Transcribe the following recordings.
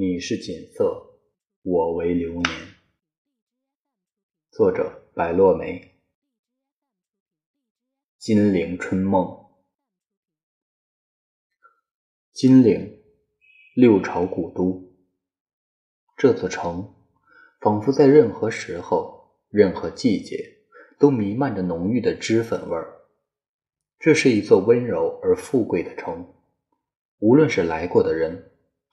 你是锦瑟，我为流年。作者：白落梅。金陵春梦。金陵，六朝古都。这座城，仿佛在任何时候、任何季节，都弥漫着浓郁的脂粉味儿。这是一座温柔而富贵的城，无论是来过的人，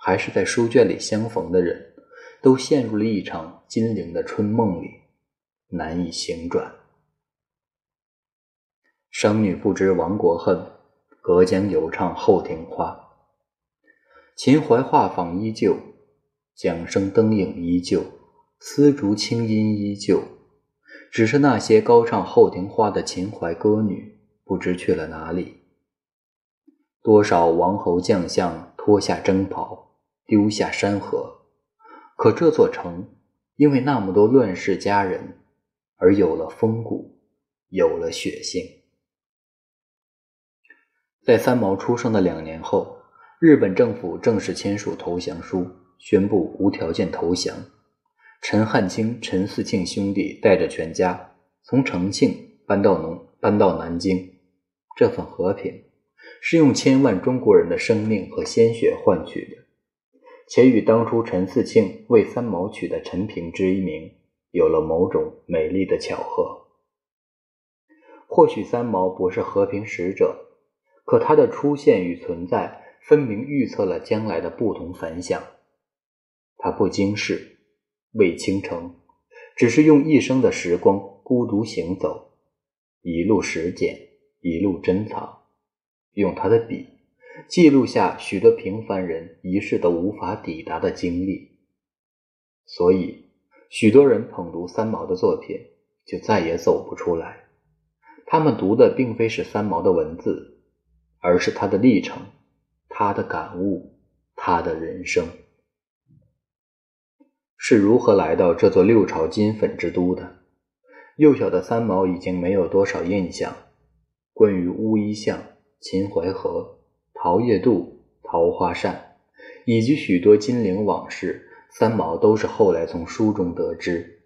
还是在书卷里相逢的人，都陷入了一场金陵的春梦里，难以醒转。商女不知亡国恨，隔江犹唱后庭花。秦淮画舫依旧，桨声灯影依旧，丝竹清音依旧，只是那些高唱后庭花的秦淮歌女。不知去了哪里。多少王侯将相脱下征袍，丢下山河，可这座城因为那么多乱世佳人，而有了风骨，有了血性。在三毛出生的两年后，日本政府正式签署投降书，宣布无条件投降。陈汉卿、陈嗣庆兄弟带着全家从重庆搬到农搬到南京。这份和平是用千万中国人的生命和鲜血换取的，且与当初陈嗣庆为三毛取的陈平之一名有了某种美丽的巧合。或许三毛不是和平使者，可他的出现与存在分明预测了将来的不同凡响。他不经世，未倾城，只是用一生的时光孤独行走，一路拾捡。一路珍藏，用他的笔记录下许多平凡人一世都无法抵达的经历，所以许多人捧读三毛的作品就再也走不出来。他们读的并非是三毛的文字，而是他的历程、他的感悟、他的人生。是如何来到这座六朝金粉之都的？幼小的三毛已经没有多少印象。关于乌衣巷、秦淮河、桃叶渡、桃花扇，以及许多金陵往事，三毛都是后来从书中得知。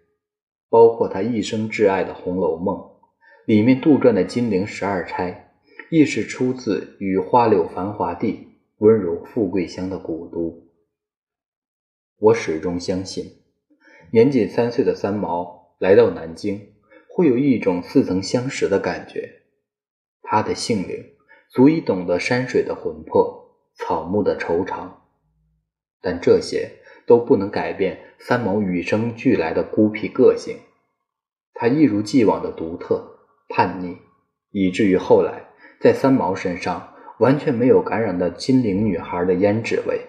包括他一生挚爱的《红楼梦》，里面杜撰的金陵十二钗，亦是出自于花柳繁华地、温柔富贵乡的古都。我始终相信，年仅三岁的三毛来到南京，会有一种似曾相识的感觉。他的性灵足以懂得山水的魂魄、草木的惆怅，但这些都不能改变三毛与生俱来的孤僻个性。他一如既往的独特、叛逆，以至于后来在三毛身上完全没有感染到金陵女孩的胭脂味，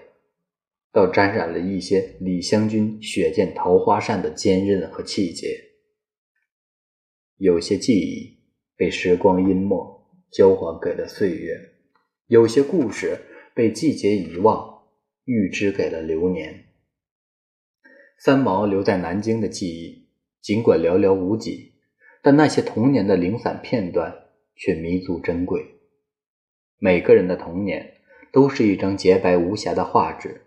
倒沾染了一些李香君血溅桃花扇的坚韧和气节。有些记忆被时光淹没。交还给了岁月，有些故事被季节遗忘，预支给了流年。三毛留在南京的记忆，尽管寥寥无几，但那些童年的零散片段却弥足珍贵。每个人的童年都是一张洁白无瑕的画纸，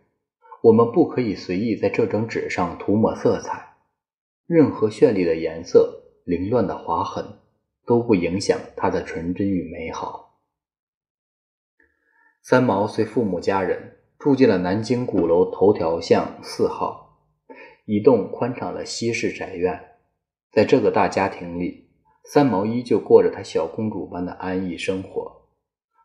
我们不可以随意在这张纸上涂抹色彩，任何绚丽的颜色、凌乱的划痕。都不影响他的纯真与美好。三毛随父母家人住进了南京鼓楼头条巷四号，一栋宽敞的西式宅院。在这个大家庭里，三毛依旧过着她小公主般的安逸生活。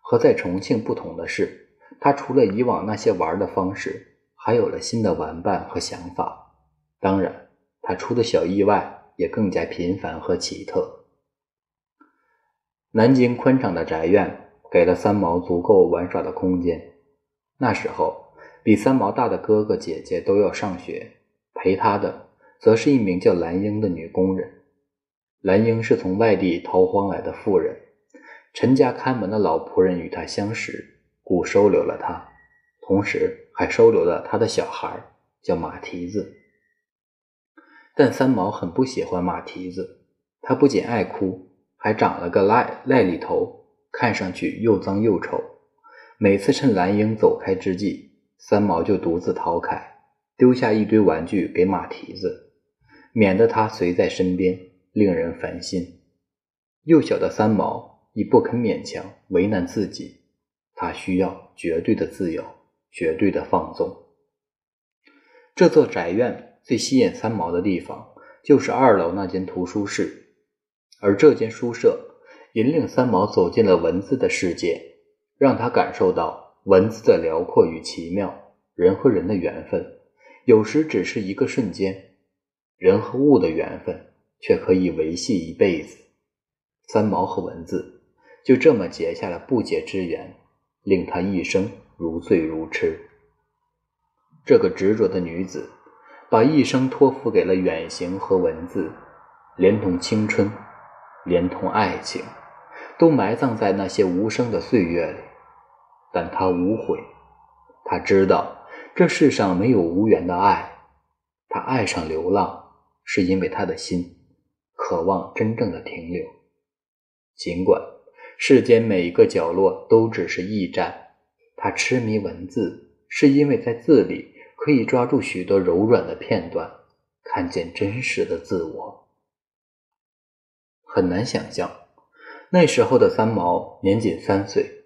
和在重庆不同的是，她除了以往那些玩的方式，还有了新的玩伴和想法。当然，她出的小意外也更加频繁和奇特。南京宽敞的宅院给了三毛足够玩耍的空间。那时候，比三毛大的哥哥姐姐都要上学，陪他的则是一名叫兰英的女工人。兰英是从外地逃荒来的妇人，陈家看门的老仆人与她相识，故收留了她，同时还收留了他的小孩，叫马蹄子。但三毛很不喜欢马蹄子，他不仅爱哭。还长了个癞癞痢头，看上去又脏又丑。每次趁蓝英走开之际，三毛就独自逃开，丢下一堆玩具给马蹄子，免得他随在身边，令人烦心。幼小的三毛已不肯勉强为难自己，他需要绝对的自由，绝对的放纵。这座宅院最吸引三毛的地方，就是二楼那间图书室，而这间书舍引领三毛走进了文字的世界，让他感受到文字的辽阔与奇妙。人和人的缘分，有时只是一个瞬间；人和物的缘分，却可以维系一辈子。三毛和文字就这么结下了不解之缘，令他一生如醉如痴。这个执着的女子，把一生托付给了远行和文字，连同青春，连同爱情，都埋葬在那些无声的岁月里。但他无悔，他知道这世上没有无缘的爱。他爱上流浪，是因为他的心渴望真正的停留。尽管世间每一个角落都只是驿站，他痴迷文字，是因为在字里。可以抓住许多柔软的片段，看见真实的自我。很难想象，那时候的三毛年仅三岁，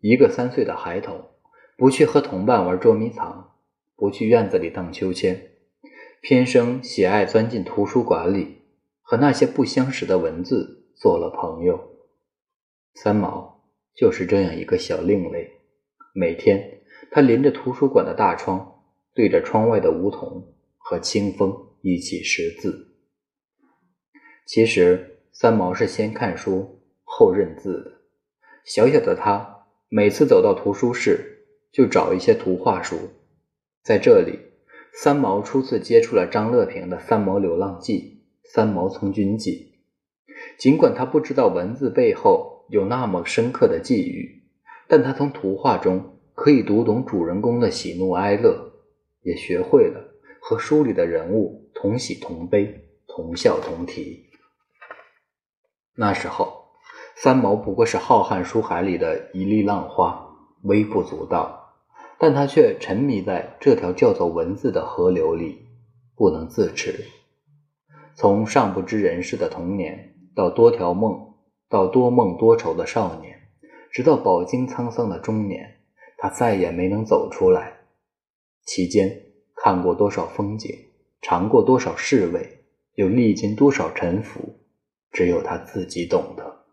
一个三岁的孩童，不去和同伴玩捉迷藏，不去院子里荡秋千，偏生喜爱钻进图书馆里，和那些不相识的文字做了朋友。三毛就是这样一个小另类。每天，他临着图书馆的大窗。对着窗外的梧桐和清风一起识字。其实三毛是先看书后认字的。小小的他每次走到图书室，就找一些图画书。在这里，三毛初次接触了张乐平的《三毛流浪记》《三毛从军记》。尽管他不知道文字背后有那么深刻的际遇，但他从图画中可以读懂主人公的喜怒哀乐。也学会了和书里的人物同喜同悲、同笑同啼。那时候，三毛不过是浩瀚书海里的一粒浪花，微不足道，但他却沉迷在这条叫做文字的河流里，不能自持。从尚不知人事的童年，到多条梦，到多梦多愁的少年，直到饱经沧桑的中年，他再也没能走出来。其间看过多少风景，尝过多少世味，又历经多少沉浮，只有他自己懂得。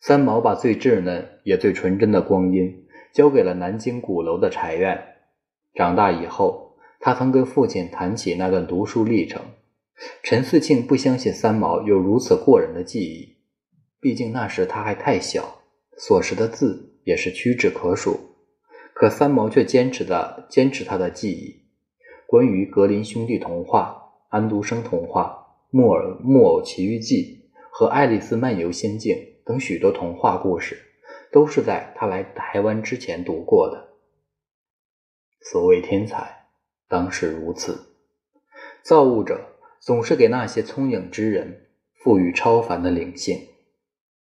三毛把最稚嫩也最纯真的光阴交给了南京鼓楼的柴院。长大以后，他曾跟父亲谈起那段读书历程。陈思庆不相信三毛有如此过人的记忆，毕竟那时他还太小，所识的字也是屈指可数。可三毛却坚持的坚持他的记忆，关于格林兄弟童话、安徒生童话、木偶木偶奇遇记和爱丽丝漫游仙境等许多童话故事，都是在他来台湾之前读过的。所谓天才，当是如此。造物者总是给那些聪颖之人赋予超凡的灵性，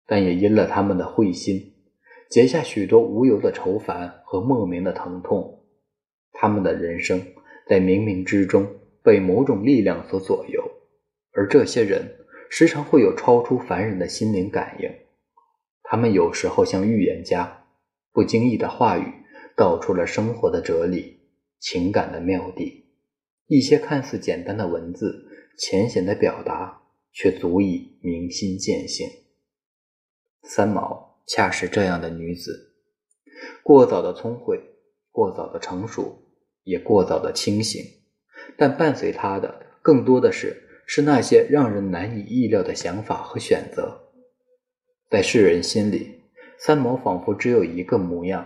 但也因了他们的慧心。结下许多无由的愁烦和莫名的疼痛，他们的人生在冥冥之中被某种力量所左右，而这些人时常会有超出凡人的心灵感应。他们有时候像预言家，不经意的话语道出了生活的哲理、情感的妙谛。一些看似简单的文字，浅显的表达，却足以明心见性。三毛。恰是这样的女子，过早的聪慧，过早的成熟，也过早的清醒。但伴随她的，更多的是是那些让人难以意料的想法和选择。在世人心里，三毛仿佛只有一个模样：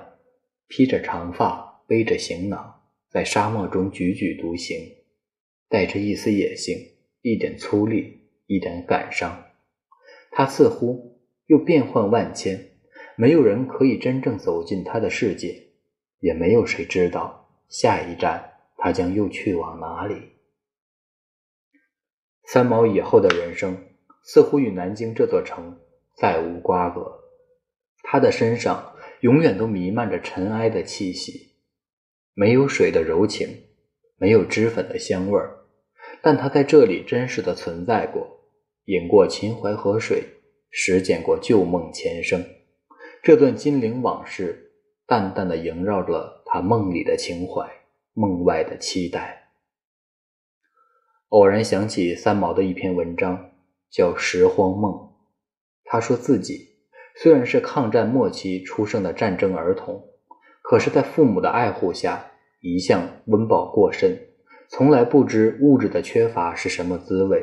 披着长发，背着行囊，在沙漠中踽踽独行，带着一丝野性，一点粗粝，一点感伤。她似乎。又变幻万千，没有人可以真正走进他的世界，也没有谁知道下一站他将又去往哪里。三毛以后的人生似乎与南京这座城再无瓜葛，他的身上永远都弥漫着尘埃的气息。没有水的柔情，没有脂粉的香味儿，但他在这里真实的存在过，饮过秦淮河水，实践过旧梦前生。这段金陵往事，淡淡的萦绕着他梦里的情怀，梦外的期待。偶然想起三毛的一篇文章，叫《拾荒梦》。他说自己虽然是抗战末期出生的战争儿童。可是，在父母的爱护下，一向温饱过甚，从来不知物质的缺乏是什么滋味。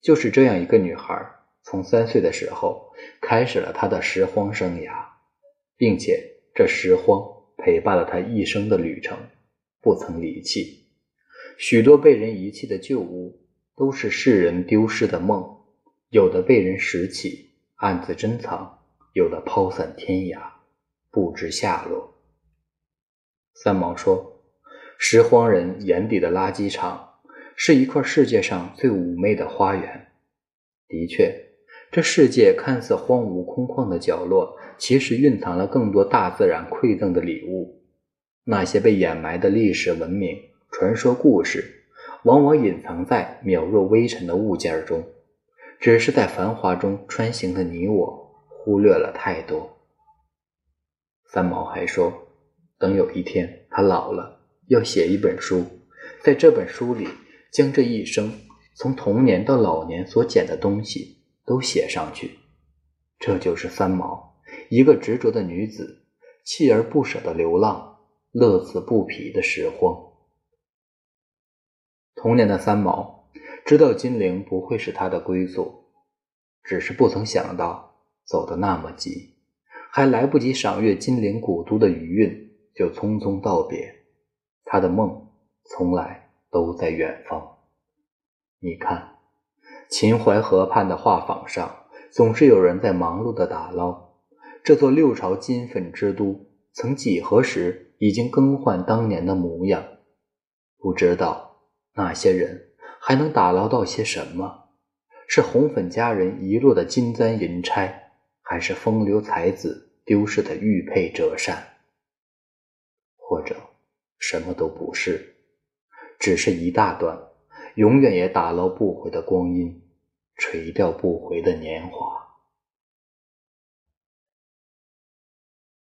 就是这样一个女孩，从三岁的时候开始了她的拾荒生涯，并且这拾荒陪伴了她一生的旅程，不曾离弃。许多被人遗弃的旧物，都是世人丢失的梦，有的被人拾起，暗自珍藏；有的抛散天涯，不知下落。三毛说：“拾荒人眼底的垃圾场，是一块世界上最妩媚的花园。的确，这世界看似荒芜空旷的角落，其实蕴藏了更多大自然馈赠的礼物。那些被掩埋的历史文明、传说故事，往往隐藏在渺若微尘的物件中。只是在繁华中穿行的你我，忽略了太多。”三毛还说。等有一天他老了，要写一本书，在这本书里将这一生从童年到老年所捡的东西都写上去。这就是三毛，一个执着的女子，锲而不舍的流浪，乐此不疲的拾荒。童年的三毛知道金陵不会是他的归宿，只是不曾想到走得那么急，还来不及赏阅金陵古都的余韵。就匆匆道别，他的梦从来都在远方。你看，秦淮河畔的画舫上，总是有人在忙碌的打捞。这座六朝金粉之都，曾几何时已经更换当年的模样？不知道那些人还能打捞到些什么？是红粉佳人遗落的金簪银钗，还是风流才子丢失的玉佩折扇？或者什么都不是，只是一大段永远也打捞不回的光阴，垂钓不回的年华。